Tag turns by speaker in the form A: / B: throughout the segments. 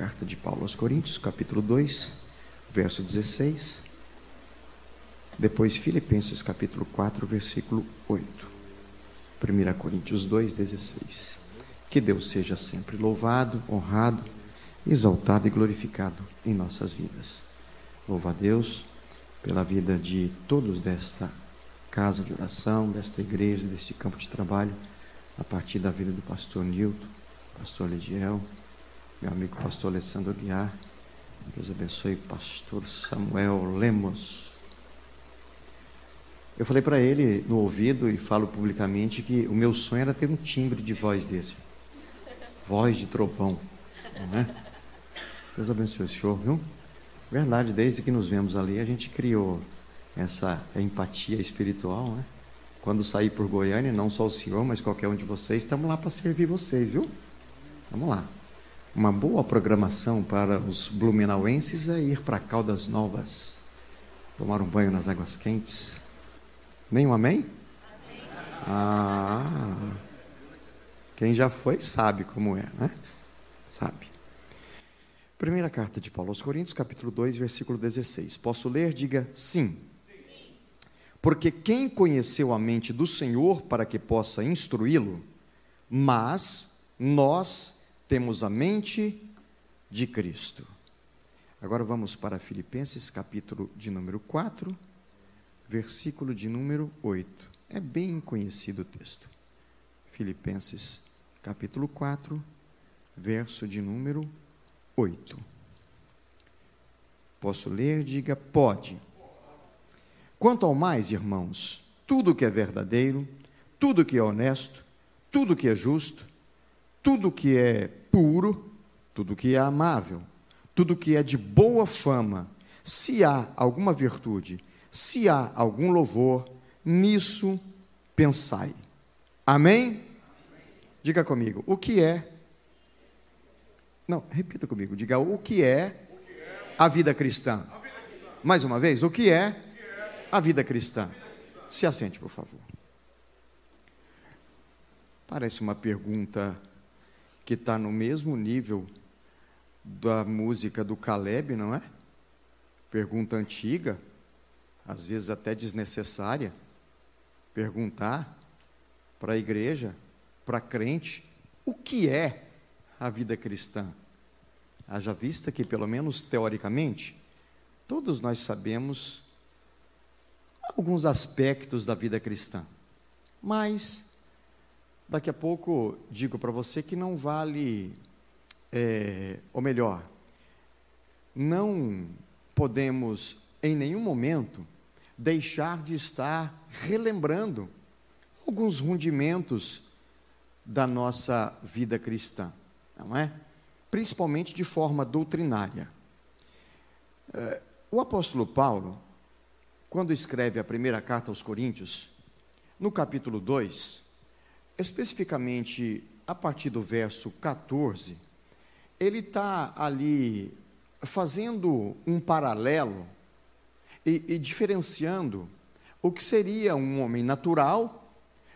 A: Carta de Paulo aos Coríntios, capítulo 2, verso 16. Depois Filipenses, capítulo 4, versículo 8. 1 Coríntios 2, 16. Que Deus seja sempre louvado, honrado, exaltado e glorificado em nossas vidas. Louva a Deus pela vida de todos desta casa de oração, desta igreja, deste campo de trabalho, a partir da vida do pastor Nilton, pastor Lidiel, meu amigo pastor Alessandro Guiar. Deus abençoe o pastor Samuel Lemos. Eu falei para ele no ouvido e falo publicamente que o meu sonho era ter um timbre de voz desse. Voz de trovão. Não é? Deus abençoe o senhor, viu? Verdade, desde que nos vemos ali, a gente criou essa empatia espiritual, né? Quando sair por Goiânia, não só o senhor, mas qualquer um de vocês, estamos lá para servir vocês, viu? Vamos lá. Uma boa programação para os blumenauenses é ir para Caldas Novas, tomar um banho nas águas quentes. Nenhum amém? amém? Ah, quem já foi sabe como é, né? Sabe. Primeira carta de Paulo aos Coríntios, capítulo 2, versículo 16. Posso ler? Diga sim. sim. Porque quem conheceu a mente do Senhor para que possa instruí-lo, mas nós temos a mente de Cristo. Agora vamos para Filipenses, capítulo de número 4, versículo de número 8. É bem conhecido o texto. Filipenses, capítulo 4, verso de número 8. Posso ler? Diga, pode. Quanto ao mais, irmãos, tudo que é verdadeiro, tudo que é honesto, tudo que é justo, tudo que é puro, tudo que é amável, tudo que é de boa fama, se há alguma virtude, se há algum louvor, nisso pensai. Amém? Diga comigo, o que é? Não, repita comigo, diga o que é a vida cristã. Mais uma vez, o que é a vida cristã? Se assente, por favor. Parece uma pergunta que está no mesmo nível da música do Caleb, não é? Pergunta antiga, às vezes até desnecessária. Perguntar para a igreja, para crente, o que é a vida cristã? Haja vista que, pelo menos teoricamente, todos nós sabemos alguns aspectos da vida cristã, mas Daqui a pouco digo para você que não vale, é, ou melhor, não podemos em nenhum momento deixar de estar relembrando alguns rundimentos da nossa vida cristã, não é? Principalmente de forma doutrinária. É, o apóstolo Paulo, quando escreve a primeira carta aos Coríntios, no capítulo 2, especificamente a partir do verso 14, ele está ali fazendo um paralelo e, e diferenciando o que seria um homem natural,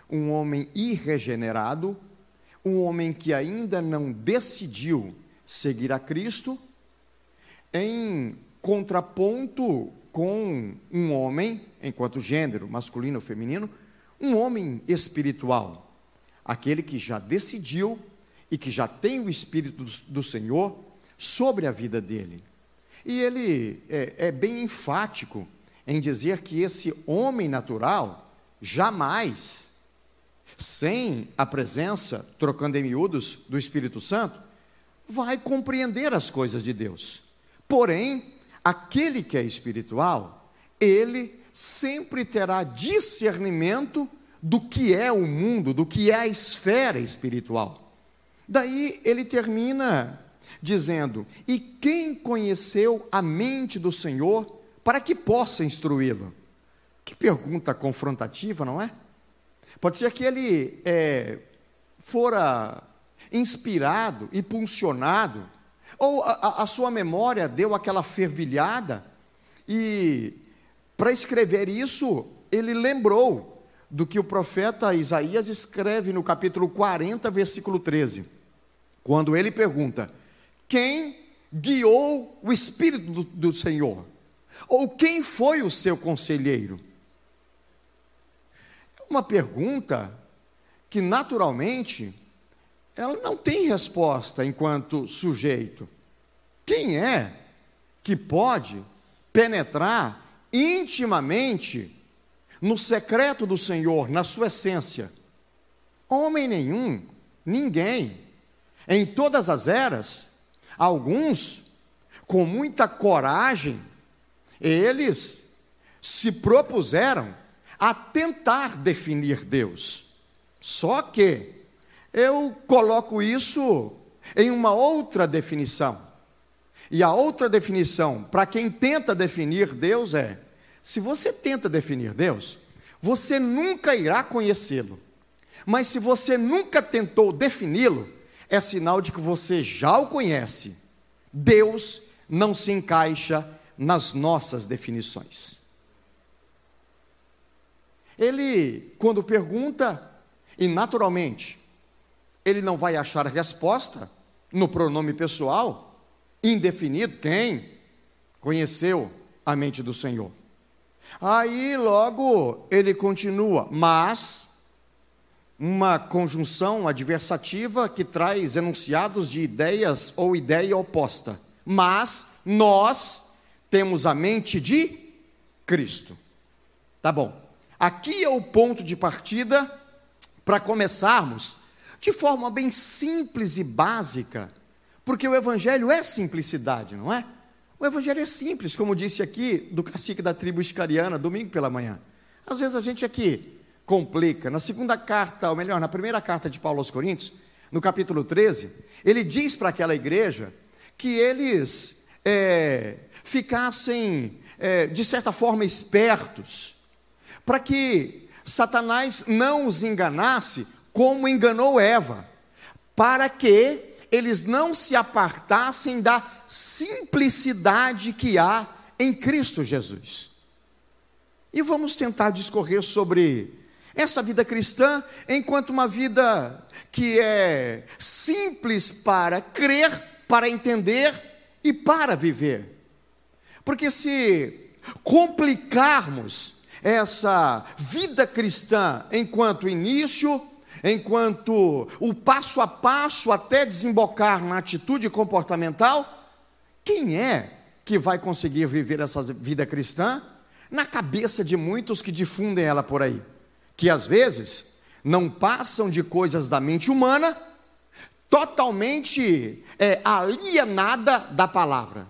A: um homem irregenerado, um homem que ainda não decidiu seguir a Cristo, em contraponto com um homem, enquanto gênero, masculino ou feminino, um homem espiritual aquele que já decidiu e que já tem o Espírito do Senhor sobre a vida dele. E ele é, é bem enfático em dizer que esse homem natural jamais, sem a presença, trocando em miúdos, do Espírito Santo, vai compreender as coisas de Deus. Porém, aquele que é espiritual, ele sempre terá discernimento do que é o mundo, do que é a esfera espiritual. Daí ele termina dizendo: E quem conheceu a mente do Senhor para que possa instruí-lo? Que pergunta confrontativa, não é? Pode ser que ele é, fora inspirado e puncionado, ou a, a sua memória deu aquela fervilhada, e para escrever isso, ele lembrou do que o profeta Isaías escreve no capítulo 40, versículo 13, quando ele pergunta: quem guiou o Espírito do, do Senhor? Ou quem foi o seu conselheiro? É uma pergunta que naturalmente ela não tem resposta enquanto sujeito. Quem é que pode penetrar intimamente no secreto do Senhor, na sua essência? Homem nenhum, ninguém. Em todas as eras, alguns, com muita coragem, eles se propuseram a tentar definir Deus. Só que eu coloco isso em uma outra definição. E a outra definição, para quem tenta definir Deus, é: se você tenta definir Deus, você nunca irá conhecê-lo. Mas se você nunca tentou defini-lo, é sinal de que você já o conhece. Deus não se encaixa nas nossas definições. Ele, quando pergunta, e naturalmente, ele não vai achar resposta no pronome pessoal, indefinido, quem conheceu a mente do Senhor. Aí logo ele continua, mas uma conjunção adversativa que traz enunciados de ideias ou ideia oposta. Mas nós temos a mente de Cristo. Tá bom. Aqui é o ponto de partida para começarmos de forma bem simples e básica, porque o Evangelho é simplicidade, não é? O Evangelho é simples, como disse aqui do cacique da tribo iscariana, domingo pela manhã. Às vezes a gente aqui complica. Na segunda carta, ou melhor, na primeira carta de Paulo aos Coríntios, no capítulo 13, ele diz para aquela igreja que eles é, ficassem, é, de certa forma, espertos, para que Satanás não os enganasse como enganou Eva, para que eles não se apartassem da simplicidade que há em Cristo Jesus. E vamos tentar discorrer sobre essa vida cristã enquanto uma vida que é simples para crer, para entender e para viver. Porque se complicarmos essa vida cristã enquanto início, enquanto o passo a passo até desembocar na atitude comportamental, quem é que vai conseguir viver essa vida cristã? Na cabeça de muitos que difundem ela por aí, que às vezes não passam de coisas da mente humana, totalmente é, alienada da palavra.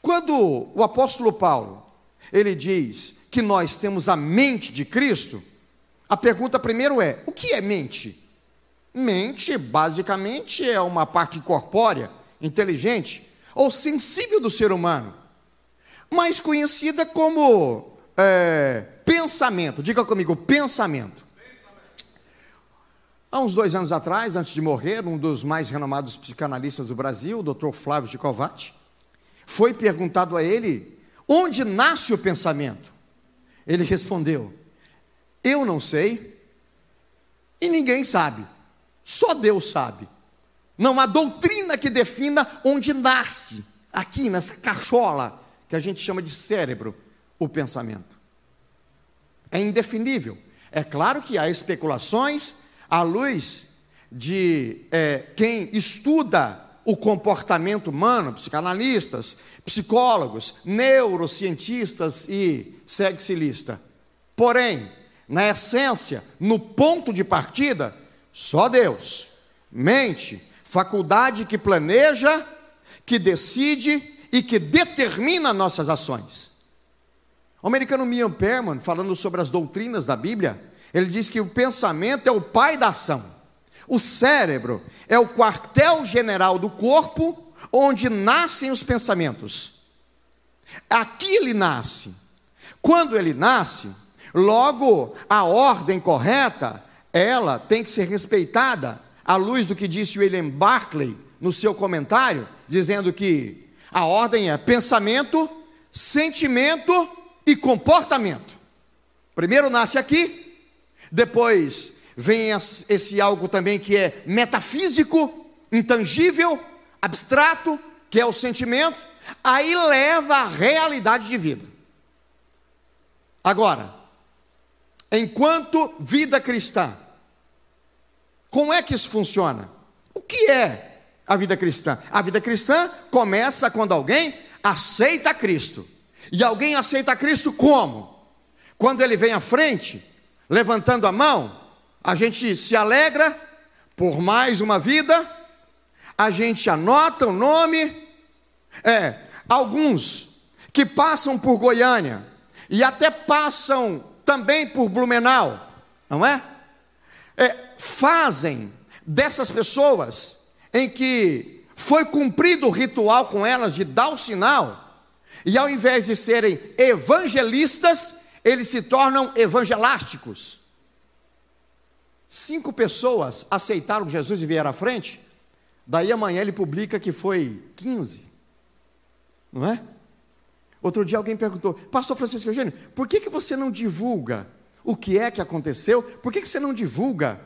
A: Quando o apóstolo Paulo ele diz que nós temos a mente de Cristo, a pergunta primeiro é: o que é mente? Mente, basicamente, é uma parte corpórea, inteligente ou sensível do ser humano, mais conhecida como é, pensamento. Diga comigo, pensamento. Há uns dois anos atrás, antes de morrer, um dos mais renomados psicanalistas do Brasil, o Dr. Flávio de Covatti, foi perguntado a ele onde nasce o pensamento. Ele respondeu: eu não sei e ninguém sabe. Só Deus sabe. Não há doutrina que defina onde nasce, aqui nessa cachola que a gente chama de cérebro, o pensamento. É indefinível. É claro que há especulações à luz de é, quem estuda o comportamento humano, psicanalistas, psicólogos, neurocientistas e sexilista. Porém, na essência, no ponto de partida, só Deus. Mente, faculdade que planeja, que decide e que determina nossas ações. O americano Mian Perman, falando sobre as doutrinas da Bíblia, ele diz que o pensamento é o pai da ação. O cérebro é o quartel-general do corpo onde nascem os pensamentos. Aqui ele nasce. Quando ele nasce, Logo, a ordem correta, ela tem que ser respeitada à luz do que disse William Barclay no seu comentário, dizendo que a ordem é pensamento, sentimento e comportamento. Primeiro nasce aqui, depois vem esse algo também que é metafísico, intangível, abstrato, que é o sentimento, aí leva à realidade de vida. Agora, enquanto vida cristã, como é que isso funciona? O que é a vida cristã? A vida cristã começa quando alguém aceita Cristo. E alguém aceita Cristo como? Quando ele vem à frente, levantando a mão, a gente se alegra por mais uma vida, a gente anota o nome. É, alguns que passam por Goiânia e até passam também por Blumenau, não é? é fazem dessas pessoas em que foi cumprido o ritual com elas de dar o sinal, e ao invés de serem evangelistas, eles se tornam evangelásticos. Cinco pessoas aceitaram Jesus e vieram à frente, daí amanhã ele publica que foi 15, não é? Outro dia alguém perguntou, Pastor Francisco Eugênio, por que, que você não divulga o que é que aconteceu? Por que, que você não divulga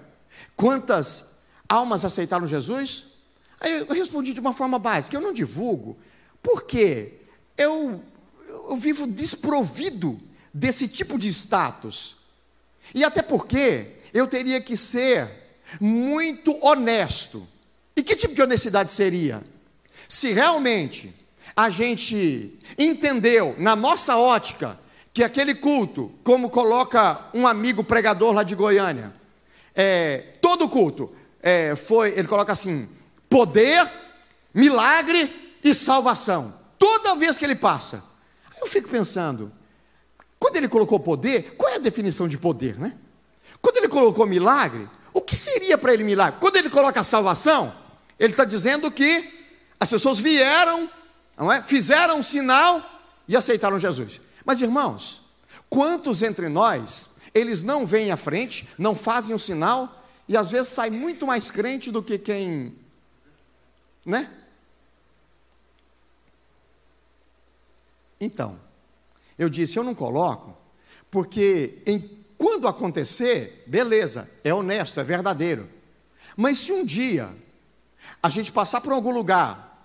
A: quantas almas aceitaram Jesus? Aí eu respondi de uma forma básica: eu não divulgo, porque eu, eu vivo desprovido desse tipo de status. E até porque eu teria que ser muito honesto. E que tipo de honestidade seria? Se realmente a gente entendeu, na nossa ótica, que aquele culto, como coloca um amigo pregador lá de Goiânia, é, todo culto é, foi, ele coloca assim: poder, milagre e salvação. Toda vez que ele passa. Aí eu fico pensando, quando ele colocou poder, qual é a definição de poder, né? Quando ele colocou milagre, o que seria para ele milagre? Quando ele coloca salvação, ele está dizendo que as pessoas vieram, não é? fizeram um sinal e aceitaram Jesus. Mas irmãos, quantos entre nós, eles não vêm à frente, não fazem o um sinal, e às vezes sai muito mais crente do que quem, né? Então, eu disse, eu não coloco, porque em, quando acontecer, beleza, é honesto, é verdadeiro. Mas se um dia a gente passar por algum lugar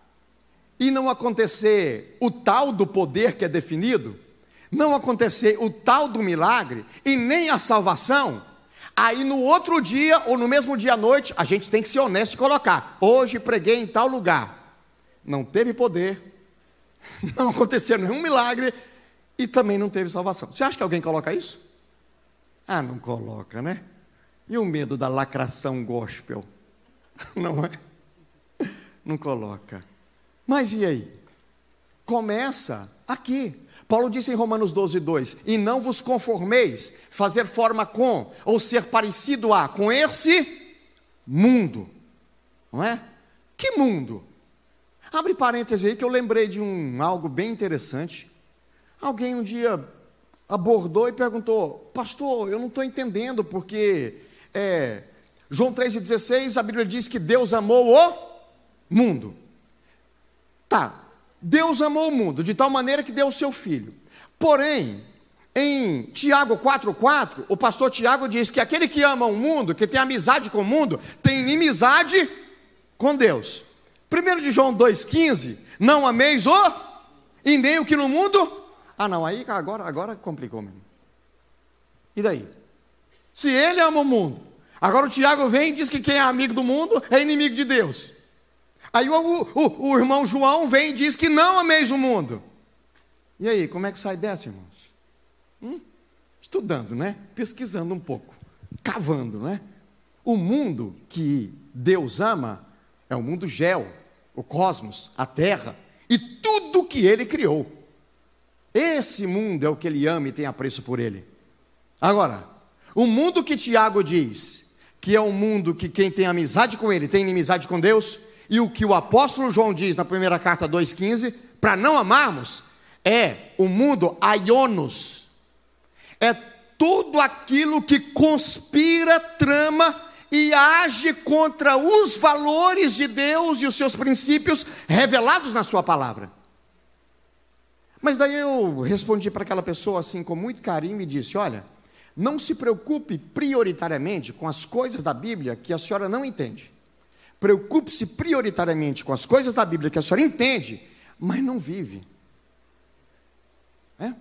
A: e não acontecer o tal do poder que é definido, não acontecer o tal do milagre e nem a salvação, aí no outro dia ou no mesmo dia à noite, a gente tem que ser honesto e colocar: hoje preguei em tal lugar. Não teve poder, não aconteceu nenhum milagre e também não teve salvação. Você acha que alguém coloca isso? Ah, não coloca, né? E o medo da lacração gospel? Não é? Não coloca. Mas e aí? Começa aqui. Paulo disse em Romanos 12, 2: E não vos conformeis, fazer forma com, ou ser parecido a, com esse mundo. Não é? Que mundo? Abre parênteses aí que eu lembrei de um algo bem interessante. Alguém um dia abordou e perguntou, pastor, eu não estou entendendo, porque é, João 3,16, a Bíblia diz que Deus amou o mundo. Tá, Deus amou o mundo de tal maneira que deu o seu filho. Porém, em Tiago 4,4, o pastor Tiago diz que aquele que ama o mundo, que tem amizade com o mundo, tem inimizade com Deus. 1 de João 2,15, não ameis o, e nem o que no mundo. Ah, não, aí agora, agora complicou mesmo. E daí? Se ele ama o mundo, agora o Tiago vem e diz que quem é amigo do mundo é inimigo de Deus. Aí o, o, o irmão João vem e diz que não ameis o mundo. E aí, como é que sai dessa, irmãos? Hum? Estudando, né? Pesquisando um pouco, cavando, né? O mundo que Deus ama é o mundo gel, o cosmos, a terra e tudo que ele criou. Esse mundo é o que ele ama e tem apreço por ele. Agora, o mundo que Tiago diz que é um mundo que quem tem amizade com ele tem inimizade com Deus, e o que o apóstolo João diz na primeira carta 2,15, para não amarmos, é o mundo aionos, é tudo aquilo que conspira, trama e age contra os valores de Deus e os seus princípios revelados na Sua palavra. Mas daí eu respondi para aquela pessoa assim, com muito carinho, e disse: Olha, não se preocupe prioritariamente com as coisas da Bíblia que a senhora não entende. Preocupe-se prioritariamente com as coisas da Bíblia que a senhora entende, mas não vive. É?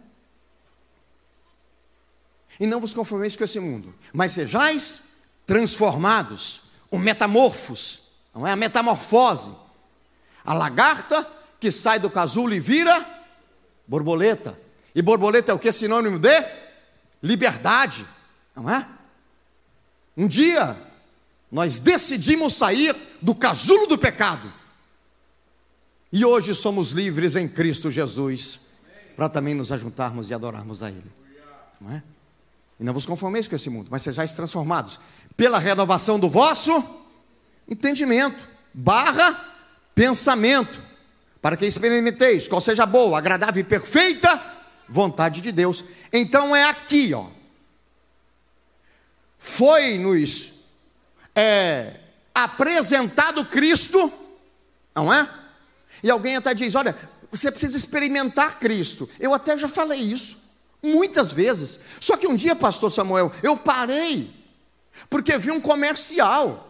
A: E não vos conformeis com esse mundo, mas sejais transformados, o metamorfos, não é a metamorfose. A lagarta que sai do casulo e vira borboleta. E borboleta é o que? Sinônimo de liberdade, não é? Um dia nós decidimos sair do casulo do pecado. E hoje somos livres em Cristo Jesus, para também nos ajuntarmos e adorarmos a Ele. Não é? E não vos conformeis com esse mundo, mas sejais transformados pela renovação do vosso entendimento, barra pensamento, para que experimenteis qual seja boa, agradável e perfeita vontade de Deus. Então é aqui, ó. Foi-nos é, apresentado Cristo, não é? E alguém até diz: olha, você precisa experimentar Cristo. Eu até já falei isso, muitas vezes. Só que um dia, pastor Samuel, eu parei, porque vi um comercial.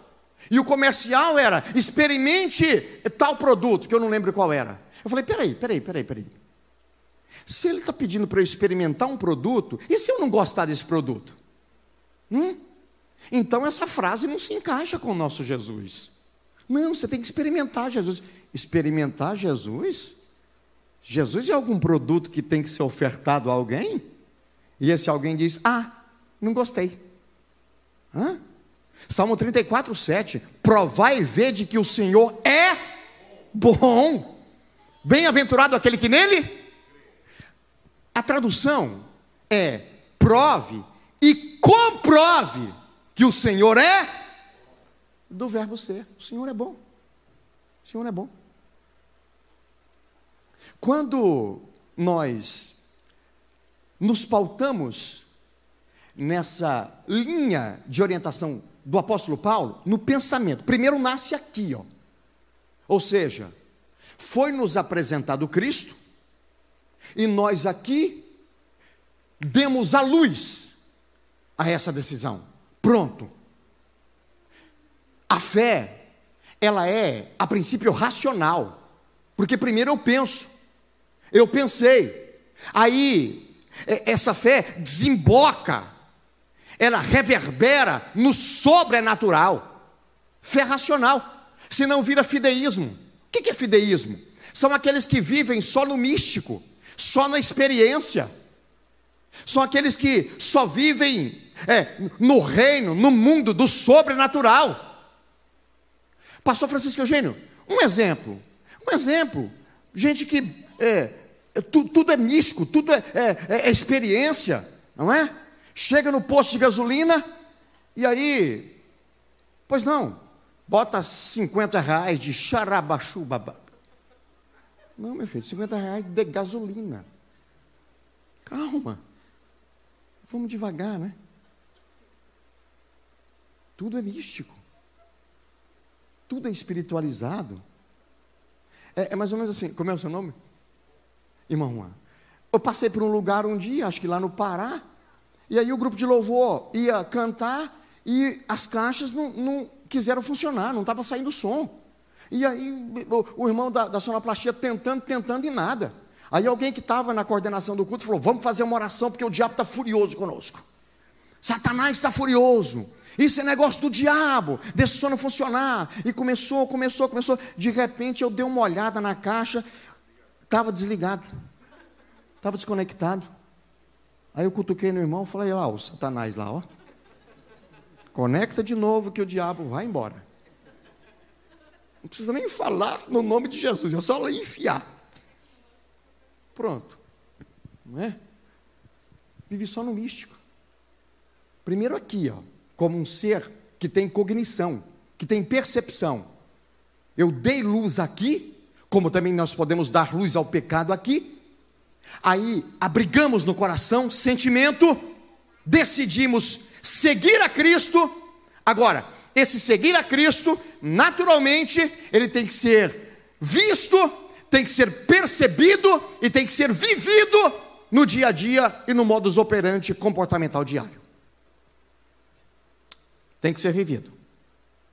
A: E o comercial era: experimente tal produto, que eu não lembro qual era. Eu falei: peraí, peraí, peraí, peraí. Se ele está pedindo para eu experimentar um produto, e se eu não gostar desse produto? Hum? Então essa frase não se encaixa com o nosso Jesus. Não, você tem que experimentar Jesus. Experimentar Jesus? Jesus é algum produto que tem que ser ofertado a alguém? E esse alguém diz: Ah, não gostei. Hã? Salmo 34, 7. Provai e vede que o Senhor é bom. Bem-aventurado aquele que nele. A tradução é: prove e comprove que o Senhor é do verbo ser. O Senhor é bom. O Senhor é bom. Quando nós nos pautamos nessa linha de orientação do apóstolo Paulo, no pensamento, primeiro nasce aqui, ó. Ou seja, foi nos apresentado Cristo e nós aqui demos a luz a essa decisão. Pronto. A fé, ela é, a princípio, racional. Porque primeiro eu penso, eu pensei, aí essa fé desemboca, ela reverbera no sobrenatural. Fé racional, senão vira fideísmo. O que é fideísmo? São aqueles que vivem só no místico, só na experiência. São aqueles que só vivem é, no reino, no mundo do sobrenatural. Pastor Francisco Eugênio, um exemplo. Um exemplo. Gente que é, é tu, tudo é místico, tudo é, é, é, é, experiência, não é? Chega no posto de gasolina e aí, pois não, bota 50 reais de xarabachu babá. Não, meu filho, 50 reais de gasolina. Calma. Vamos devagar, né? Tudo é místico. Tudo é espiritualizado. É, é mais ou menos assim. Como é o seu nome? Irmão Juan. Eu passei por um lugar um dia, acho que lá no Pará, e aí o grupo de louvor ia cantar e as caixas não, não quiseram funcionar, não estava saindo som. E aí o, o irmão da, da sonoplastia tentando, tentando e nada. Aí alguém que estava na coordenação do culto falou: Vamos fazer uma oração porque o diabo está furioso conosco. Satanás está furioso. Isso é negócio do diabo, desse sono funcionar. E começou, começou, começou. De repente eu dei uma olhada na caixa, estava desligado, estava desconectado. Aí eu cutuquei no irmão e falei, lá, o Satanás lá, ó. Conecta de novo que o diabo vai embora. Não precisa nem falar no nome de Jesus, é só enfiar. Pronto. Não é? Vive só no místico. Primeiro aqui, ó como um ser que tem cognição, que tem percepção. Eu dei luz aqui, como também nós podemos dar luz ao pecado aqui. Aí abrigamos no coração sentimento, decidimos seguir a Cristo. Agora, esse seguir a Cristo, naturalmente, ele tem que ser visto, tem que ser percebido e tem que ser vivido no dia a dia e no modus operandi comportamental diário tem que ser vivido.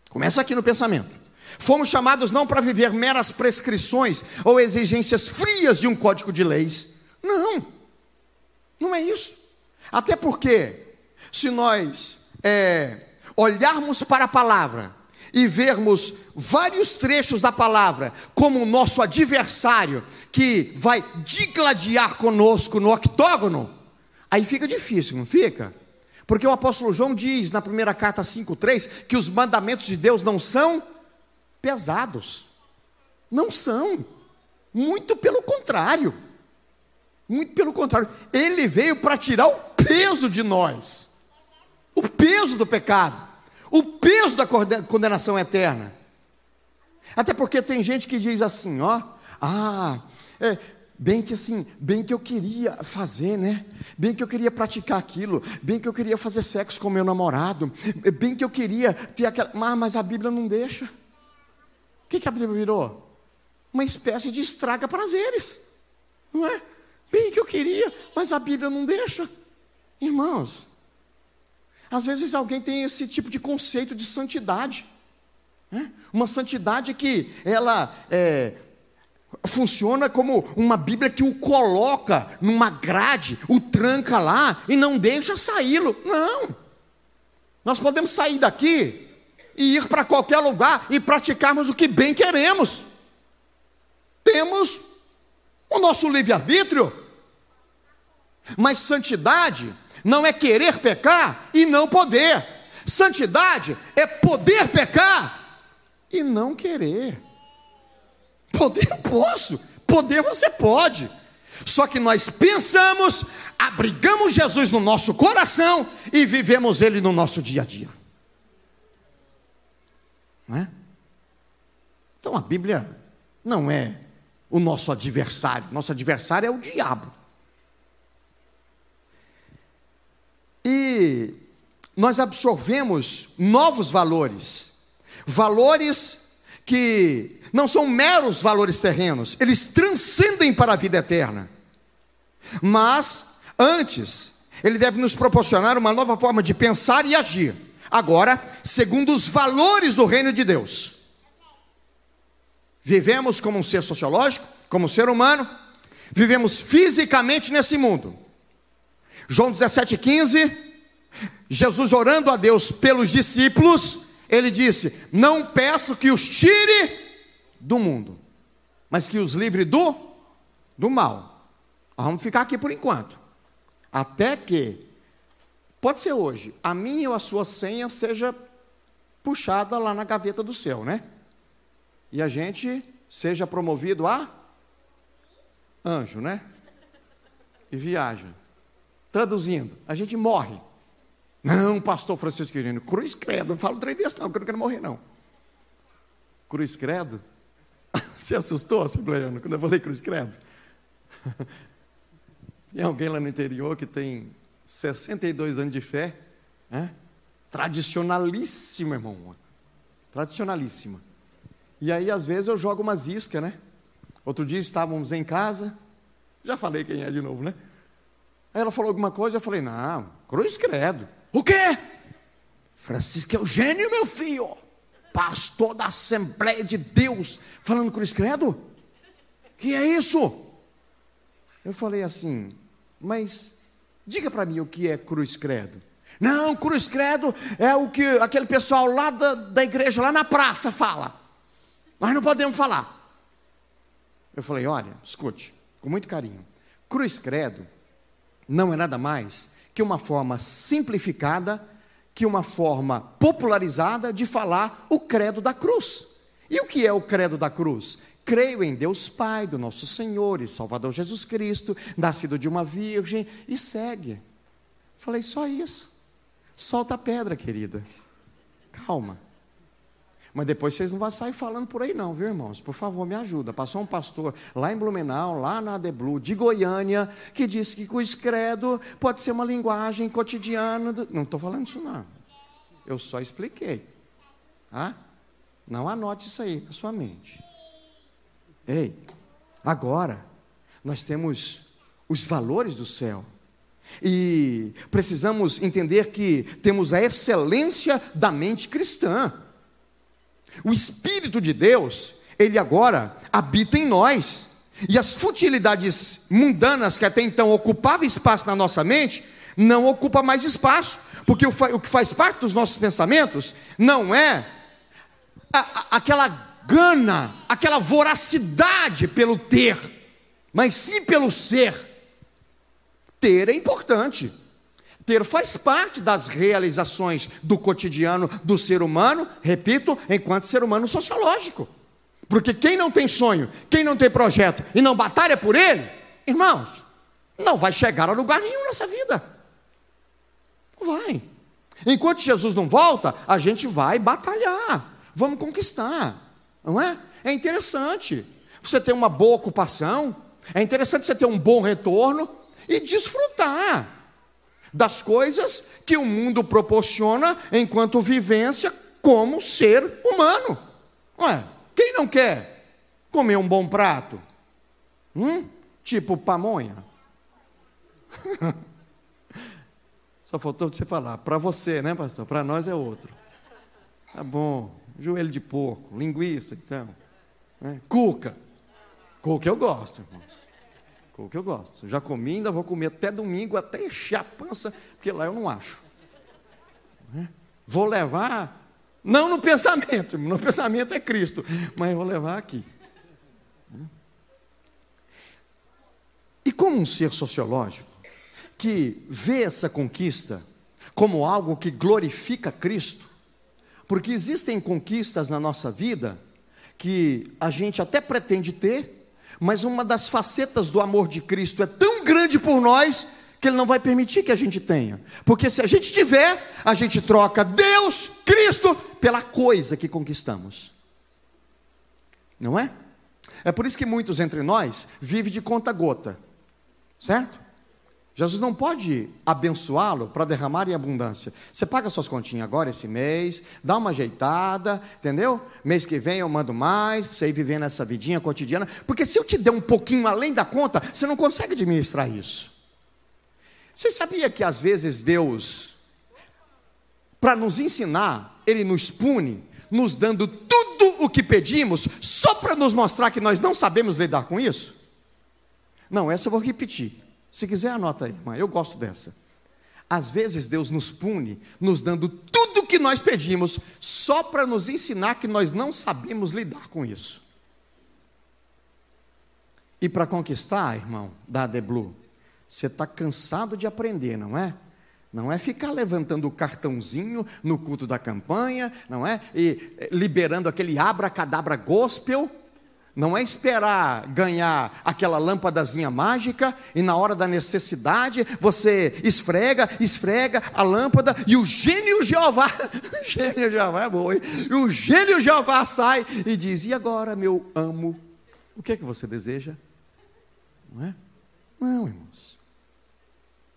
A: Começa aqui no pensamento. Fomos chamados não para viver meras prescrições ou exigências frias de um código de leis. Não, não é isso. Até porque, se nós é, olharmos para a palavra e vermos vários trechos da palavra como o nosso adversário que vai digladiar conosco no octógono, aí fica difícil, não fica? Porque o apóstolo João diz na primeira carta 5,3 que os mandamentos de Deus não são pesados. Não são. Muito pelo contrário. Muito pelo contrário. Ele veio para tirar o peso de nós. O peso do pecado. O peso da condenação eterna. Até porque tem gente que diz assim, ó, ah, é, Bem que assim, bem que eu queria fazer, né? Bem que eu queria praticar aquilo, bem que eu queria fazer sexo com meu namorado, bem que eu queria ter aquela. Mas, mas a Bíblia não deixa. O que, que a Bíblia virou? Uma espécie de estraga prazeres. Não é? Bem que eu queria, mas a Bíblia não deixa. Irmãos, às vezes alguém tem esse tipo de conceito de santidade. Né? Uma santidade que ela é, funciona como uma Bíblia que o coloca numa grade, o tranca lá e não deixa saí-lo. Não. Nós podemos sair daqui e ir para qualquer lugar e praticarmos o que bem queremos. Temos o nosso livre-arbítrio. Mas santidade não é querer pecar e não poder. Santidade é poder pecar e não querer. Poder eu posso, poder você pode. Só que nós pensamos, abrigamos Jesus no nosso coração e vivemos Ele no nosso dia a dia. Não é? Então a Bíblia não é o nosso adversário, nosso adversário é o diabo. E nós absorvemos novos valores, valores que não são meros valores terrenos, eles transcendem para a vida eterna. Mas, antes, ele deve nos proporcionar uma nova forma de pensar e agir, agora, segundo os valores do reino de Deus. Vivemos como um ser sociológico, como um ser humano, vivemos fisicamente nesse mundo. João 17,15, Jesus orando a Deus pelos discípulos, ele disse: Não peço que os tire do mundo, mas que os livre do, do mal. Vamos ficar aqui por enquanto. Até que, pode ser hoje, a minha ou a sua senha seja puxada lá na gaveta do céu, né? E a gente seja promovido a anjo, né? E viaja. Traduzindo, a gente morre. Não, pastor Francisco Quirino, cruz credo, não falo trem desse não, que eu não quero morrer não. Cruz credo? Se assustou, Assembleiano, quando eu falei cruz credo? Tem alguém lá no interior que tem 62 anos de fé, né? tradicionalíssima, irmão. Tradicionalíssima. E aí, às vezes, eu jogo umas iscas, né? Outro dia estávamos em casa, já falei quem é de novo, né? Aí ela falou alguma coisa, eu falei, não, cruz credo. O quê? Francisco Eugênio, meu filho pastor da Assembleia de Deus, falando cruz credo? Que é isso? Eu falei assim, mas diga para mim o que é cruz credo. Não, cruz credo é o que aquele pessoal lá da, da igreja, lá na praça, fala. Nós não podemos falar. Eu falei, olha, escute, com muito carinho. Cruz credo não é nada mais que uma forma simplificada que uma forma popularizada de falar o credo da cruz. E o que é o credo da cruz? Creio em Deus Pai, do nosso Senhor e Salvador Jesus Cristo, nascido de uma virgem, e segue. Falei, só isso. Solta a pedra, querida. Calma. Mas depois vocês não vão sair falando por aí, não, viu, irmãos? Por favor, me ajuda. Passou um pastor lá em Blumenau, lá na Adeblu, de Goiânia, que disse que o escredo pode ser uma linguagem cotidiana. Do... Não estou falando isso, não. Eu só expliquei. Ah? Não anote isso aí na sua mente. Ei, agora nós temos os valores do céu. E precisamos entender que temos a excelência da mente cristã. O Espírito de Deus, ele agora habita em nós. E as futilidades mundanas que até então ocupavam espaço na nossa mente, não ocupa mais espaço, porque o, que faz parte dos nossos pensamentos não é a, a, aquela gana, aquela voracidade pelo ter, mas sim pelo ser. Ter é importante. Ter faz parte das realizações do cotidiano do ser humano, repito, enquanto ser humano sociológico. Porque quem não tem sonho, quem não tem projeto e não batalha por ele, irmãos, não vai chegar a lugar nenhum nessa vida. Não vai. Enquanto Jesus não volta, a gente vai batalhar, vamos conquistar, não é? É interessante você ter uma boa ocupação, é interessante você ter um bom retorno e desfrutar das coisas que o mundo proporciona enquanto vivência como ser humano. Ué, quem não quer comer um bom prato? Hum? Tipo pamonha. Só faltou você falar, para você, né, pastor? Para nós é outro. Tá bom, joelho de porco, linguiça, então. Né? Cuca. Cuca eu gosto, irmãos. Cuca eu gosto. Já comi, ainda vou comer até domingo, até encher a pança, porque lá eu não acho. Né? Vou levar não no pensamento, no pensamento é Cristo, mas eu vou levar aqui. E como um ser sociológico que vê essa conquista como algo que glorifica Cristo, porque existem conquistas na nossa vida que a gente até pretende ter, mas uma das facetas do amor de Cristo é tão grande por nós que Ele não vai permitir que a gente tenha. Porque se a gente tiver, a gente troca Deus, Cristo, pela coisa que conquistamos. Não é? É por isso que muitos entre nós vivem de conta gota. Certo? Jesus não pode abençoá-lo para derramar em abundância. Você paga suas continhas agora esse mês, dá uma ajeitada, entendeu? Mês que vem eu mando mais, para você ir vivendo essa vidinha cotidiana. Porque se eu te der um pouquinho além da conta, você não consegue administrar isso. Você sabia que às vezes Deus, para nos ensinar, Ele nos pune, nos dando tudo o que pedimos, só para nos mostrar que nós não sabemos lidar com isso? Não, essa eu vou repetir. Se quiser, anota aí, irmã, eu gosto dessa. Às vezes Deus nos pune, nos dando tudo o que nós pedimos, só para nos ensinar que nós não sabemos lidar com isso. E para conquistar, irmão, da The Blue, você está cansado de aprender, não é? Não é ficar levantando o cartãozinho no culto da campanha, não é? E eh, liberando aquele abracadabra gospel. Não é esperar ganhar aquela lâmpadazinha mágica e na hora da necessidade você esfrega, esfrega a lâmpada e o gênio Jeová, gênio Jeová é bom? E o gênio Jeová sai e diz: E agora, meu amo, o que é que você deseja? Não é? Não, irmãos.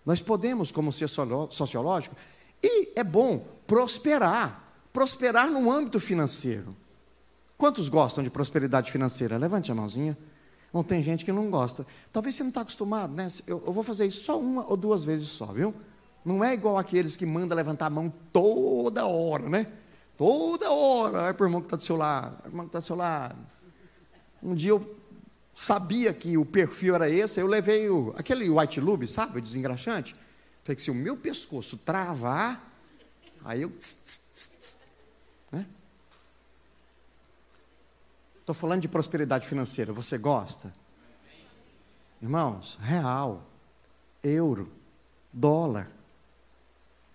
A: Nós podemos, como ser sociológico, e é bom prosperar, prosperar no âmbito financeiro. Quantos gostam de prosperidade financeira? Levante a mãozinha. Não tem gente que não gosta. Talvez você não está acostumado, né? Eu, eu, vou fazer isso só uma ou duas vezes só, viu? Não é igual aqueles que mandam levantar a mão toda hora, né? Toda hora. Vai para o irmão que está do seu lado, irmão que está do seu lado. Um dia eu sabia que o perfil era esse, eu levei o, aquele white lube, sabe, o desengraxante. Falei que se o meu pescoço travar, aí eu. Estou falando de prosperidade financeira, você gosta? Irmãos, real, euro, dólar,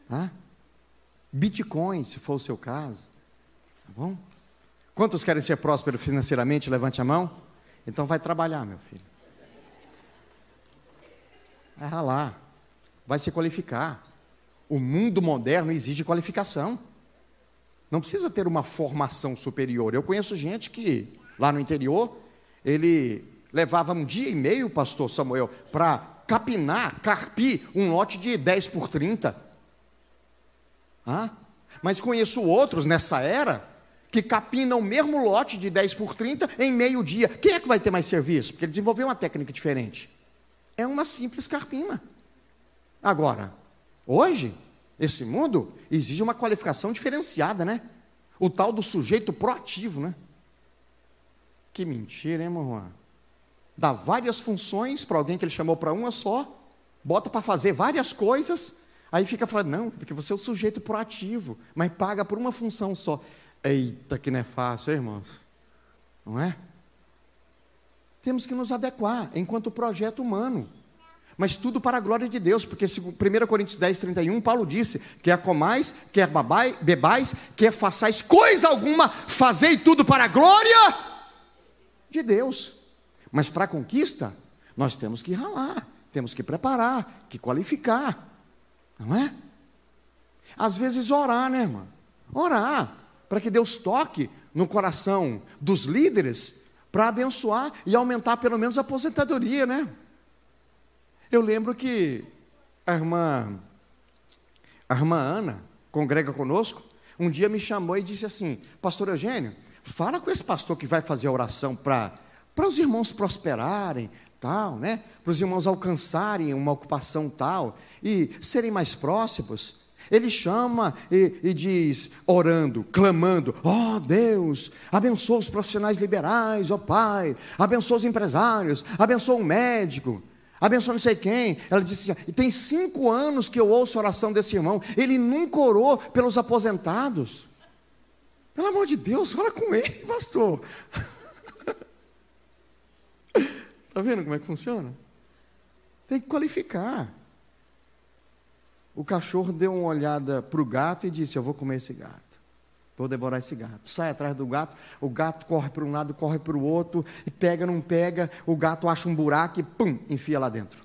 A: tá? Bitcoin, se for o seu caso, tá bom? Quantos querem ser prósperos financeiramente? Levante a mão. Então vai trabalhar, meu filho. Vai ralar. Vai se qualificar. O mundo moderno exige qualificação. Não precisa ter uma formação superior. Eu conheço gente que, lá no interior, ele levava um dia e meio, pastor Samuel, para capinar, carpir um lote de 10 por 30. Ah? Mas conheço outros nessa era que capina o mesmo lote de 10 por 30 em meio dia. Quem é que vai ter mais serviço? Porque ele desenvolveu uma técnica diferente. É uma simples carpina. Agora, hoje, esse mundo exige uma qualificação diferenciada, né? O tal do sujeito proativo, né? Que mentira, hein, irmão? Dá várias funções para alguém que ele chamou para uma só, bota para fazer várias coisas, aí fica falando, não, porque você é o sujeito proativo, mas paga por uma função só. Eita, que não é fácil, hein, irmãos? Não é? Temos que nos adequar enquanto projeto humano. Mas tudo para a glória de Deus, porque 1 Coríntios 10, 31, Paulo disse: quer comais, quer babai, bebais, quer façais coisa alguma, fazei tudo para a glória de Deus. Mas para a conquista, nós temos que ralar, temos que preparar, que qualificar, não é? Às vezes orar, né, irmã? Orar, para que Deus toque no coração dos líderes, para abençoar e aumentar pelo menos a aposentadoria, né? Eu lembro que a irmã, a irmã Ana, congrega conosco, um dia me chamou e disse assim: Pastor Eugênio, fala com esse pastor que vai fazer a oração para os irmãos prosperarem, tal, né? Para os irmãos alcançarem uma ocupação tal e serem mais próximos. Ele chama e, e, diz, orando, clamando: Ó oh, Deus, abençoa os profissionais liberais, ó oh, Pai, abençoa os empresários, abençoa o médico abençoa não sei quem. Ela disse assim: tem cinco anos que eu ouço a oração desse irmão, ele nunca orou pelos aposentados. Pelo amor de Deus, fala com ele, pastor. Está vendo como é que funciona? Tem que qualificar. O cachorro deu uma olhada para o gato e disse: Eu vou comer esse gato. Vou devorar esse gato. Sai atrás do gato, o gato corre para um lado, corre para o outro, e pega, não pega, o gato acha um buraco e pum, enfia lá dentro.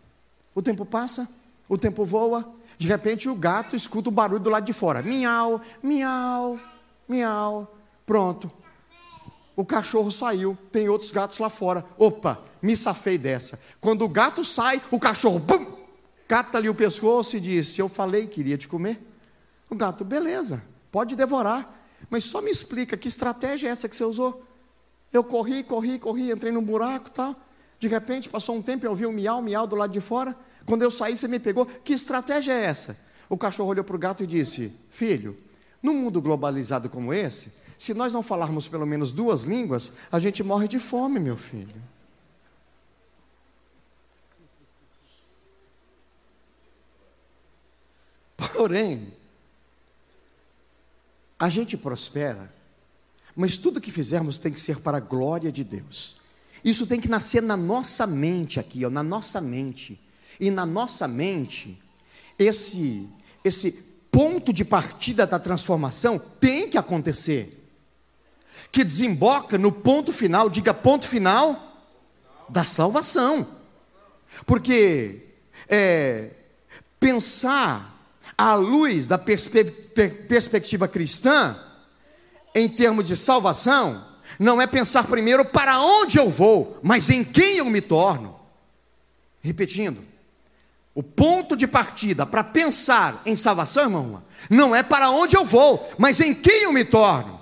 A: O tempo passa, o tempo voa, de repente o gato escuta o barulho do lado de fora. Miau, miau, miau. Pronto. O cachorro saiu, tem outros gatos lá fora. Opa, me safei dessa. Quando o gato sai, o cachorro, pum, cata ali o pescoço e diz: Eu falei que iria te comer. O gato, beleza, pode devorar. Mas só me explica que estratégia é essa que você usou? Eu corri, corri, corri, entrei num buraco tal. De repente, passou um tempo, eu ouvi um miau, miau do lado de fora. Quando eu saí, você me pegou. Que estratégia é essa? O cachorro olhou para o gato e disse: Filho, num mundo globalizado como esse, se nós não falarmos pelo menos duas línguas, a gente morre de fome, meu filho. Porém, a gente prospera, mas tudo que fizermos tem que ser para a glória de Deus. Isso tem que nascer na nossa mente aqui, ó, na nossa mente. E na nossa mente, esse esse ponto de partida da transformação tem que acontecer. Que desemboca no ponto final, diga ponto final da salvação. Porque é, pensar à luz da perspe perspectiva cristã, em termos de salvação, não é pensar primeiro para onde eu vou, mas em quem eu me torno. Repetindo, o ponto de partida para pensar em salvação, irmão, não é para onde eu vou, mas em quem eu me torno.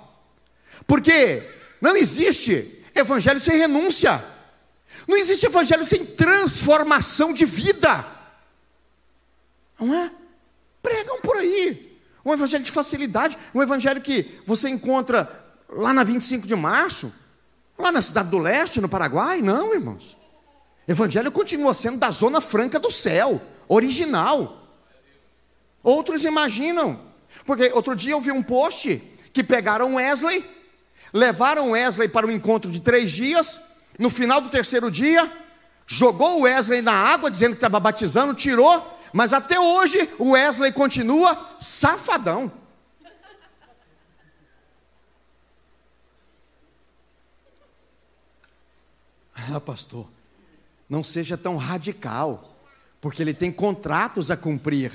A: Porque não existe evangelho sem renúncia, não existe evangelho sem transformação de vida, não é? Pregam por aí. Um evangelho de facilidade, um evangelho que você encontra lá na 25 de março, lá na cidade do leste, no Paraguai. Não, irmãos. Evangelho continua sendo da zona franca do céu, original. Outros imaginam, porque outro dia eu vi um post que pegaram Wesley, levaram Wesley para um encontro de três dias, no final do terceiro dia, jogou Wesley na água, dizendo que estava batizando, tirou, mas até hoje o Wesley continua safadão. Ah, pastor, não seja tão radical, porque ele tem contratos a cumprir.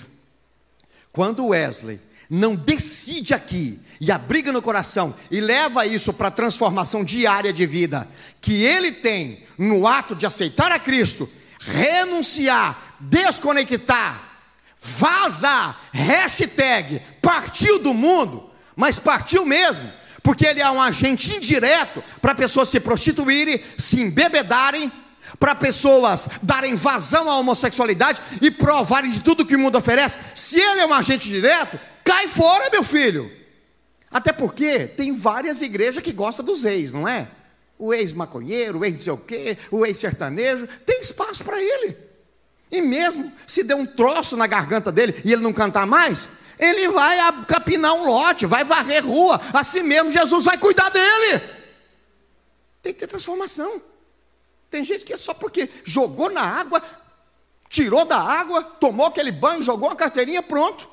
A: Quando Wesley não decide aqui e abriga no coração e leva isso para a transformação diária de vida que ele tem no ato de aceitar a Cristo, renunciar desconectar, vazar, hashtag, partiu do mundo, mas partiu mesmo, porque ele é um agente indireto para pessoas se prostituírem, se embebedarem, para pessoas darem vazão à homossexualidade e provarem de tudo que o mundo oferece. Se ele é um agente direto, cai fora, meu filho. Até porque tem várias igrejas que gostam dos ex, não é? O ex-maconheiro, o ex não sei o quê, o ex-sertanejo, tem espaço para ele. E mesmo se der um troço na garganta dele e ele não cantar mais, ele vai capinar um lote, vai varrer rua, assim mesmo Jesus vai cuidar dele. Tem que ter transformação. Tem gente que é só porque jogou na água, tirou da água, tomou aquele banho, jogou a carteirinha, pronto.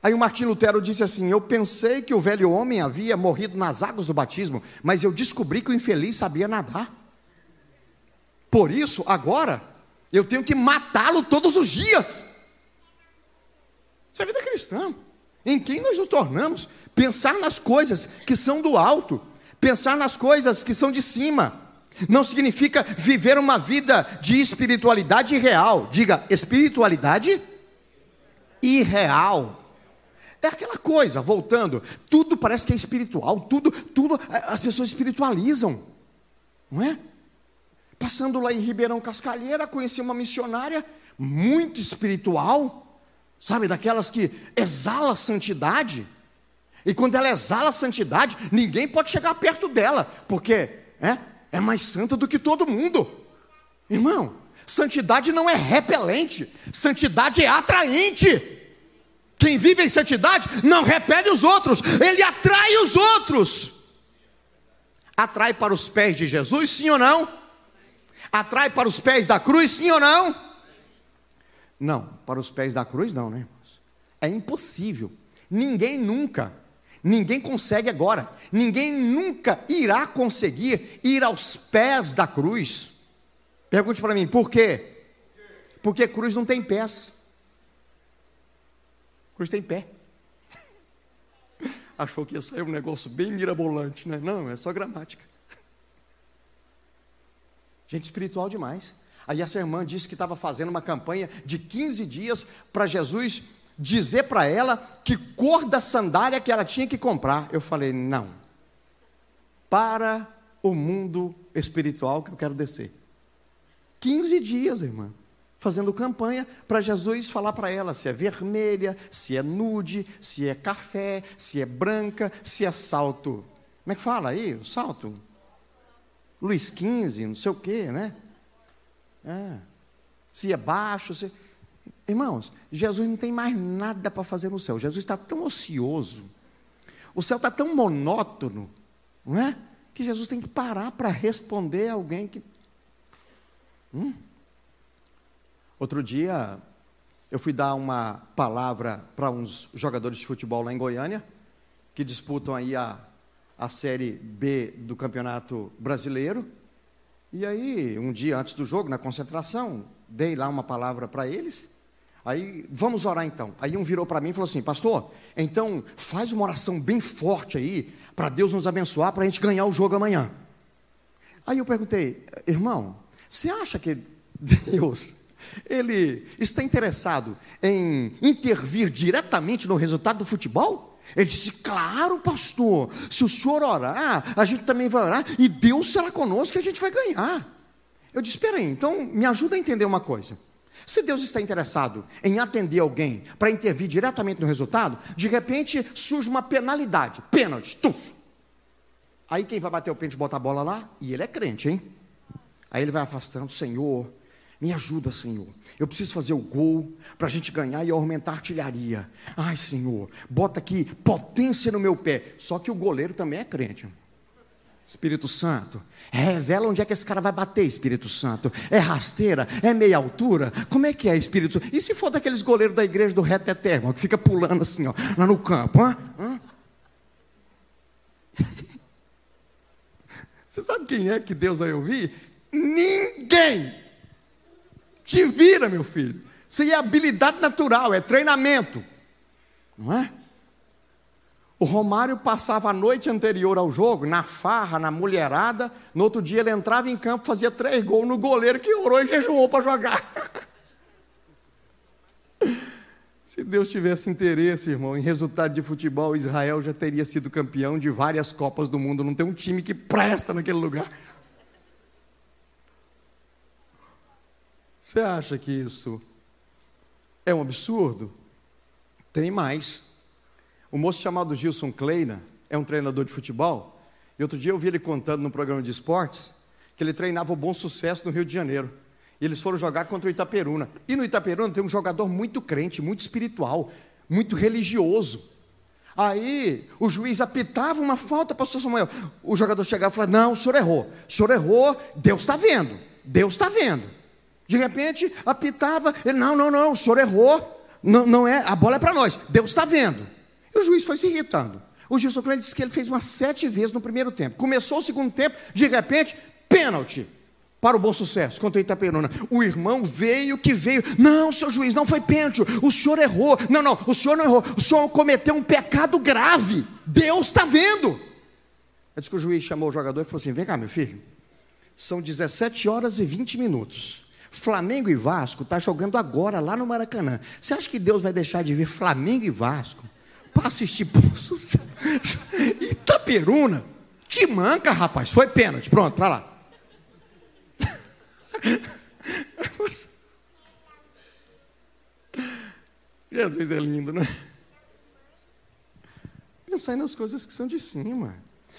A: Aí o Martim Lutero disse assim: Eu pensei que o velho homem havia morrido nas águas do batismo, mas eu descobri que o infeliz sabia nadar. Por isso, agora, eu tenho que matá-lo todos os dias. Isso é vida cristã. Em quem nós nos tornamos? Pensar nas coisas que são do alto, pensar nas coisas que são de cima. Não significa viver uma vida de espiritualidade real. Diga, espiritualidade irreal. É aquela coisa, voltando, tudo parece que é espiritual, tudo, tudo, as pessoas espiritualizam, não é? Passando lá em Ribeirão Cascalheira, conheci uma missionária muito espiritual, sabe, daquelas que exala santidade. E quando ela exala santidade, ninguém pode chegar perto dela, porque é, é mais santa do que todo mundo. Irmão, santidade não é repelente, santidade é atraente. Quem vive em santidade não repele os outros, ele atrai os outros. Atrai para os pés de Jesus, sim ou não? Atrai para os pés da cruz, sim ou não? Não, para os pés da cruz não, né, irmãos? É impossível. Ninguém nunca, ninguém consegue agora, ninguém nunca irá conseguir ir aos pés da cruz. Pergunte para mim, por quê? Porque cruz não tem pés cruz tem pé. Achou que ia sair um negócio bem mirabolante, né? Não, é só gramática. Gente espiritual demais. Aí essa irmã disse que estava fazendo uma campanha de 15 dias para Jesus dizer para ela que cor da sandália que ela tinha que comprar. Eu falei, não. Para o mundo espiritual que eu quero descer. 15 dias, irmã fazendo campanha para Jesus falar para ela se é vermelha, se é nude, se é café, se é branca, se é salto. Como é que fala aí? Salto? Luiz XV, não sei o quê, né? É. Se é baixo, se... Irmãos, Jesus não tem mais nada para fazer no céu. Jesus está tão ocioso. O céu está tão monótono, não é? Que Jesus tem que parar para responder a alguém que. Hum? Outro dia, eu fui dar uma palavra para uns jogadores de futebol lá em Goiânia, que disputam aí a, a Série B do Campeonato Brasileiro. E aí, um dia antes do jogo, na concentração, dei lá uma palavra para eles. Aí, vamos orar então. Aí um virou para mim e falou assim: Pastor, então faz uma oração bem forte aí, para Deus nos abençoar, para a gente ganhar o jogo amanhã. Aí eu perguntei: Irmão, você acha que Deus ele está interessado em intervir diretamente no resultado do futebol? Ele disse: Claro, pastor, se o senhor orar, a gente também vai orar e Deus será conosco e a gente vai ganhar. Eu disse: Espera aí, então me ajuda a entender uma coisa. Se Deus está interessado em atender alguém para intervir diretamente no resultado, de repente surge uma penalidade, pênalti, tuf. Aí quem vai bater o pênalti bota a bola lá? E ele é crente, hein? Aí ele vai afastando, Senhor, me ajuda, Senhor. Eu preciso fazer o gol para a gente ganhar e aumentar a artilharia. Ai, Senhor, bota aqui potência no meu pé. Só que o goleiro também é crente. Espírito Santo, revela onde é que esse cara vai bater, Espírito Santo. É rasteira? É meia altura? Como é que é, Espírito? E se for daqueles goleiros da igreja do reto eterno, que fica pulando assim, ó, lá no campo? Hã? Hã? Você sabe quem é que Deus vai ouvir? Ninguém! Te vira, meu filho. Isso é habilidade natural, é treinamento. Não é? O Romário passava a noite anterior ao jogo, na farra, na mulherada. No outro dia ele entrava em campo, fazia três gols no goleiro que orou e jejuou para jogar. Se Deus tivesse interesse, irmão, em resultado de futebol, Israel já teria sido campeão de várias Copas do Mundo. Não tem um time que presta naquele lugar. Você acha que isso é um absurdo? Tem mais. O moço chamado Gilson Kleina é um treinador de futebol. E outro dia eu vi ele contando no programa de esportes que ele treinava o bom sucesso no Rio de Janeiro. E eles foram jogar contra o Itaperuna. E no Itaperuna tem um jogador muito crente, muito espiritual, muito religioso. Aí o juiz apitava uma falta para o pastor Samuel. O jogador chegava e falava: Não, o senhor errou. O senhor errou, Deus está vendo. Deus está vendo. De repente apitava, ele: Não, não, não, o senhor errou. Não, não é, a bola é para nós. Deus está vendo. E o juiz foi se irritando. O Gilson Klein disse que ele fez umas sete vezes no primeiro tempo. Começou o segundo tempo, de repente, pênalti para o bom sucesso contra o Itaperuna. O irmão veio que veio. Não, seu juiz, não foi pênalti. O senhor errou. Não, não, o senhor não errou. O senhor cometeu um pecado grave. Deus está vendo. Aí disse que o juiz chamou o jogador e falou assim: Vem cá, meu filho. São 17 horas e 20 minutos. Flamengo e Vasco está jogando agora lá no Maracanã. Você acha que Deus vai deixar de ver Flamengo e Vasco para assistir Itaperuna? Te manca, rapaz. Foi pênalti. Pronto, para lá. Jesus é lindo, né? Pensar nas coisas que são de cima.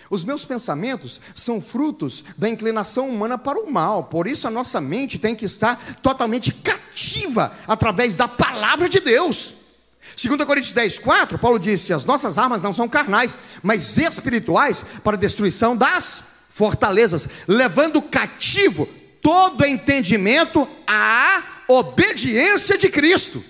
A: Os meus pensamentos são frutos da inclinação humana para o mal, por isso a nossa mente tem que estar totalmente cativa através da palavra de Deus. 2 Coríntios 10, 4, Paulo disse: As nossas armas não são carnais, mas espirituais para a destruição das fortalezas, levando cativo todo entendimento à obediência de Cristo.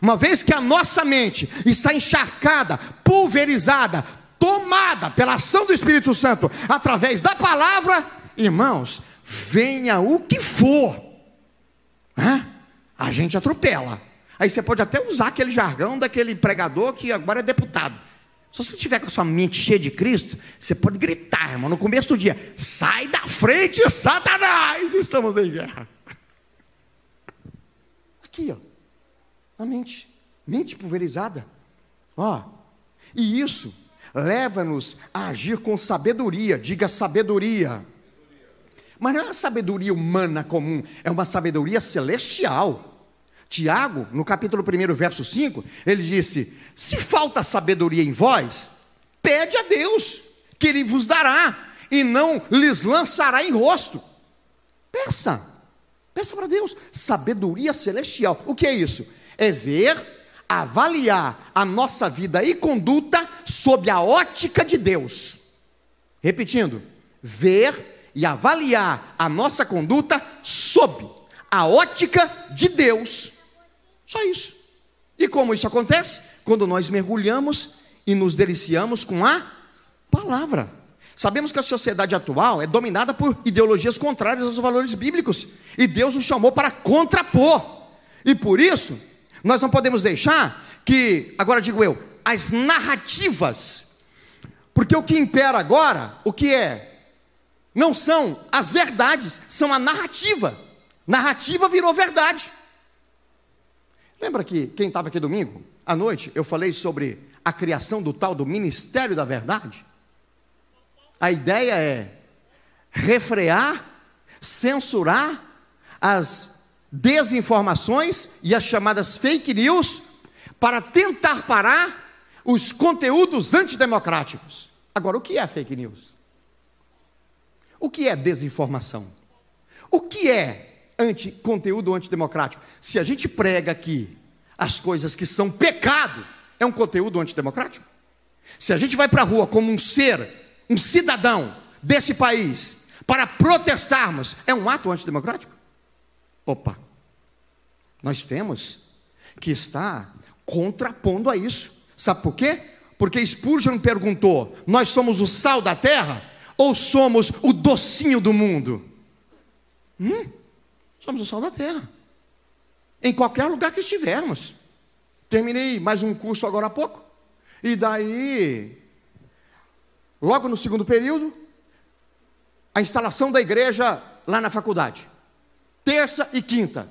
A: Uma vez que a nossa mente está encharcada, pulverizada, tomada pela ação do Espírito Santo através da palavra, irmãos, venha o que for, a gente atropela. Aí você pode até usar aquele jargão daquele pregador que agora é deputado. Se você tiver com a sua mente cheia de Cristo, você pode gritar, irmão, no começo do dia: sai da frente, Satanás! Estamos em guerra. Aqui, ó, na mente, mente pulverizada. Ó, e isso leva-nos a agir com sabedoria, diga sabedoria. Mas não é uma sabedoria humana comum, é uma sabedoria celestial. Tiago, no capítulo 1, verso 5, ele disse: Se falta sabedoria em vós, pede a Deus, que Ele vos dará, e não lhes lançará em rosto. Peça, peça para Deus, sabedoria celestial. O que é isso? É ver avaliar a nossa vida e conduta sob a ótica de Deus. Repetindo, ver e avaliar a nossa conduta sob a ótica de Deus. Só isso. E como isso acontece? Quando nós mergulhamos e nos deliciamos com a palavra. Sabemos que a sociedade atual é dominada por ideologias contrárias aos valores bíblicos, e Deus nos chamou para contrapor. E por isso, nós não podemos deixar que, agora digo eu, as narrativas, porque o que impera agora, o que é? Não são as verdades, são a narrativa. Narrativa virou verdade. Lembra que quem estava aqui domingo, à noite, eu falei sobre a criação do tal do Ministério da Verdade? A ideia é refrear, censurar as desinformações e as chamadas fake news para tentar parar os conteúdos antidemocráticos. Agora, o que é fake news? O que é desinformação? O que é anti, conteúdo antidemocrático? Se a gente prega aqui as coisas que são pecado, é um conteúdo antidemocrático? Se a gente vai para a rua como um ser, um cidadão desse país, para protestarmos, é um ato antidemocrático? Opa, nós temos que estar contrapondo a isso. Sabe por quê? Porque Spurgeon perguntou: nós somos o sal da terra ou somos o docinho do mundo? Hum, somos o sal da terra. Em qualquer lugar que estivermos. Terminei mais um curso agora há pouco. E daí, logo no segundo período, a instalação da igreja lá na faculdade terça e quinta,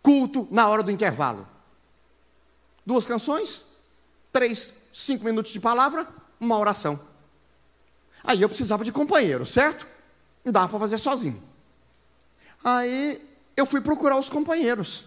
A: culto na hora do intervalo. Duas canções, três, cinco minutos de palavra, uma oração. Aí eu precisava de companheiro, certo? Não dava para fazer sozinho. Aí eu fui procurar os companheiros.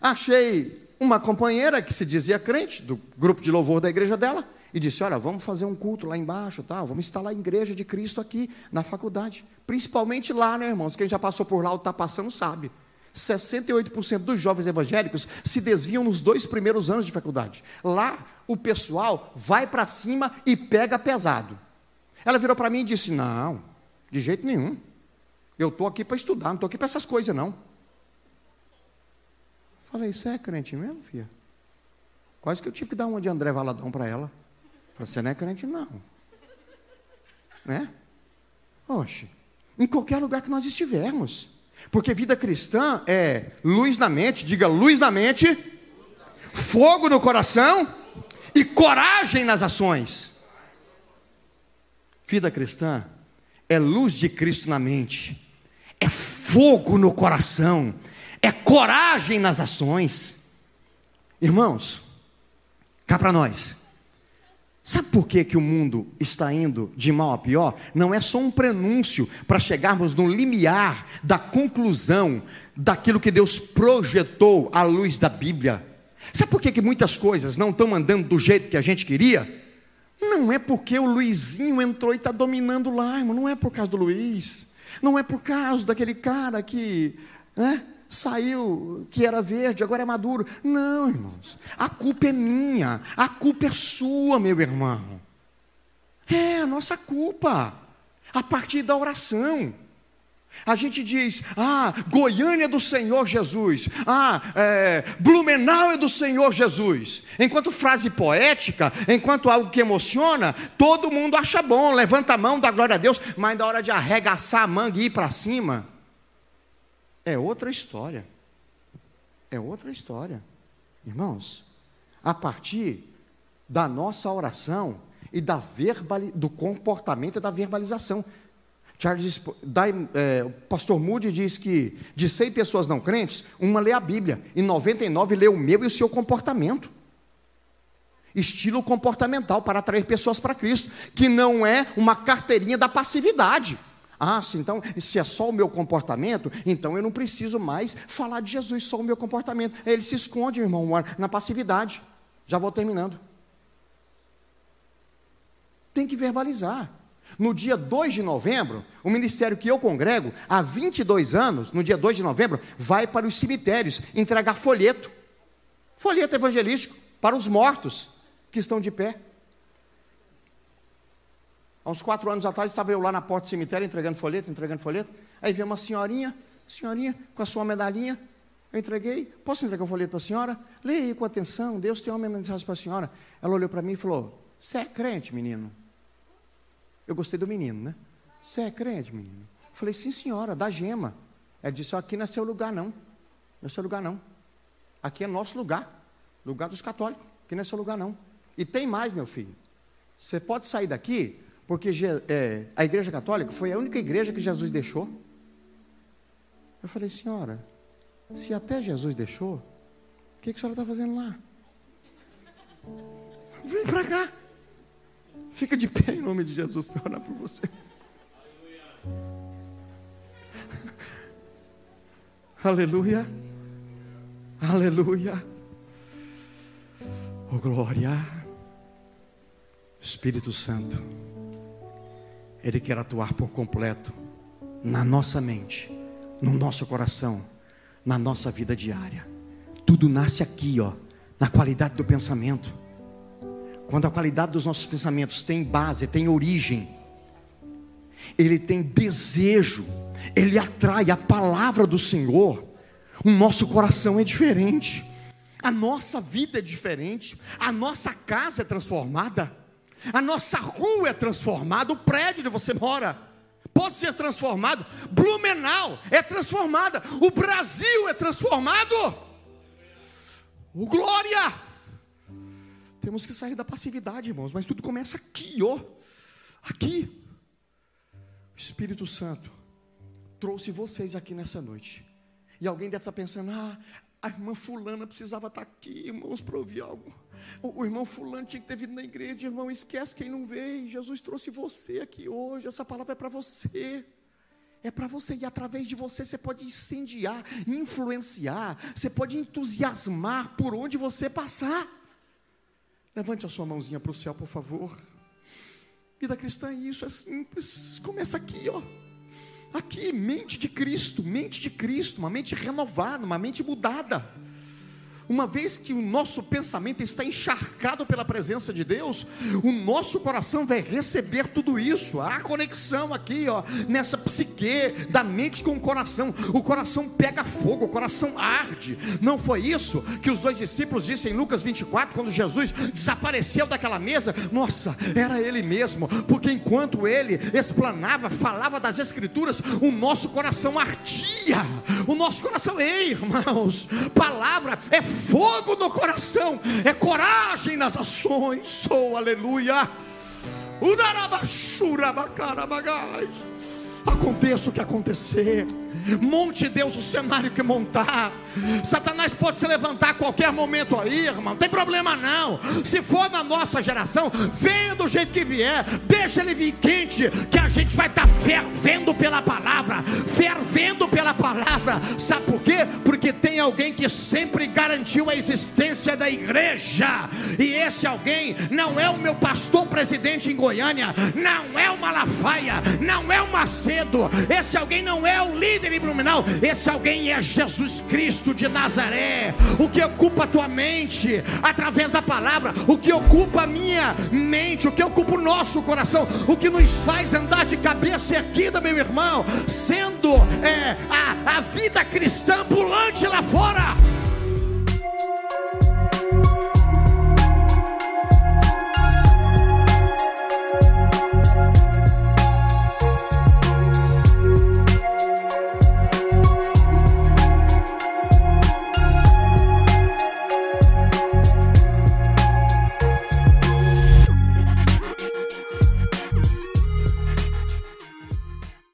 A: Achei uma companheira que se dizia crente, do grupo de louvor da igreja dela, e disse: Olha, vamos fazer um culto lá embaixo, tá? vamos instalar a igreja de Cristo aqui na faculdade. Principalmente lá, né, irmãos? Quem já passou por lá ou está passando sabe. 68% dos jovens evangélicos se desviam nos dois primeiros anos de faculdade. Lá, o pessoal vai para cima e pega pesado. Ela virou para mim e disse: Não, de jeito nenhum. Eu estou aqui para estudar, não estou aqui para essas coisas, não. Falei, você é crente mesmo, filha? Quase que eu tive que dar uma de André Valadão para ela. Falei, você não é crente, não. Né? Oxe, em qualquer lugar que nós estivermos. Porque vida cristã é luz na mente, diga luz na mente, fogo no coração e coragem nas ações. Vida cristã é luz de Cristo na mente, é fogo no coração, é coragem nas ações. Irmãos, cá para nós. Sabe por que, que o mundo está indo de mal a pior? Não é só um prenúncio para chegarmos no limiar da conclusão daquilo que Deus projetou à luz da Bíblia. Sabe por que, que muitas coisas não estão andando do jeito que a gente queria? Não é porque o Luizinho entrou e está dominando lá, irmão. Não é por causa do Luiz. Não é por causa daquele cara que né, saiu, que era verde, agora é maduro. Não, irmãos. A culpa é minha. A culpa é sua, meu irmão. É a nossa culpa. A partir da oração. A gente diz, ah, Goiânia é do Senhor Jesus, ah, é, Blumenau é do Senhor Jesus. Enquanto frase poética, enquanto algo que emociona, todo mundo acha bom, levanta a mão, dá glória a Deus, mas na hora de arregaçar a manga e ir para cima, é outra história. É outra história. Irmãos, a partir da nossa oração e da verbali, do comportamento e da verbalização. Charles, é, o pastor Moody diz que de 100 pessoas não crentes, uma lê a Bíblia e 99 lê o meu e o seu comportamento. Estilo comportamental para atrair pessoas para Cristo, que não é uma carteirinha da passividade. Ah, se então, se é só o meu comportamento, então eu não preciso mais falar de Jesus, só o meu comportamento. Ele se esconde, irmão, na passividade. Já vou terminando. Tem que verbalizar. No dia 2 de novembro, o ministério que eu congrego, há 22 anos, no dia 2 de novembro, vai para os cemitérios entregar folheto. Folheto evangelístico para os mortos que estão de pé. Há uns quatro anos atrás, estava eu lá na porta do cemitério entregando folheto, entregando folheto. Aí veio uma senhorinha, senhorinha, com a sua medalhinha. Eu entreguei. Posso entregar um folheto para a senhora? Leia aí com atenção. Deus tem uma mensagem para a senhora. Ela olhou para mim e falou: Você é crente, menino? Eu gostei do menino, né? Você é crente, menino? Eu falei, sim, senhora, da gema. Ela disse, aqui não é seu lugar, não. Não é seu lugar, não. Aqui é nosso lugar. Lugar dos católicos. Aqui não é seu lugar, não. E tem mais, meu filho. Você pode sair daqui, porque é, a igreja católica foi a única igreja que Jesus deixou. Eu falei, senhora, se até Jesus deixou, o que, que a senhora está fazendo lá? Vem para cá. Fica de pé em nome de Jesus para orar por você. Aleluia. Aleluia. Oh glória. Espírito Santo. Ele quer atuar por completo na nossa mente, no nosso coração, na nossa vida diária. Tudo nasce aqui, ó, na qualidade do pensamento. Quando a qualidade dos nossos pensamentos tem base, tem origem, ele tem desejo, ele atrai a palavra do Senhor, o nosso coração é diferente, a nossa vida é diferente, a nossa casa é transformada, a nossa rua é transformada, o prédio onde você mora pode ser transformado, Blumenau é transformada, o Brasil é transformado. O glória! Temos que sair da passividade, irmãos, mas tudo começa aqui, ó. Aqui. O Espírito Santo trouxe vocês aqui nessa noite. E alguém deve estar pensando: ah, a irmã Fulana precisava estar aqui, irmãos, para ouvir algo. O, irmão Fulano tinha que ter vindo na igreja, irmão, esquece quem não veio. Jesus trouxe você aqui hoje, essa palavra é para você.
B: é para você, e através de você você pode incendiar, influenciar, você pode entusiasmar por onde você passar. Levante a sua mãozinha para o céu, por favor. Vida cristã é isso, é simples. Começa aqui, ó. Aqui, mente de Cristo, mente de Cristo, uma mente renovada, uma mente mudada. Uma vez que o nosso pensamento está encharcado pela presença de Deus, o nosso coração vai receber tudo isso. Há conexão aqui, ó, nessa psique da mente com o coração. O coração pega fogo, o coração arde. Não foi isso que os dois discípulos disseram em Lucas 24, quando Jesus desapareceu daquela mesa? Nossa, era ele mesmo, porque enquanto ele explanava, falava das Escrituras, o nosso coração ardia. O nosso coração, ei, irmãos, palavra é fogo no coração, é coragem nas ações. Oh, aleluia. Aconteça o que acontecer. Monte Deus o cenário que montar. Satanás pode se levantar a qualquer momento aí, irmão. Não tem problema não. Se for na nossa geração, venha do jeito que vier. Deixa ele vir quente, que a gente vai estar fervendo pela palavra, fervendo pela palavra. Sabe por quê? Porque tem alguém que sempre garantiu a existência da igreja. E esse alguém não é o meu pastor presidente em Goiânia, não é o Malafaia, não é o Macedo. Esse alguém não é o líder em Blumenau. Esse alguém é Jesus Cristo de Nazaré. O que ocupa a tua mente através da palavra, o que ocupa a minha mente, o que ocupa o nosso coração, o que nos faz andar de cabeça erguida, meu irmão, sendo é, a, a vida cristã ambulante lá fora.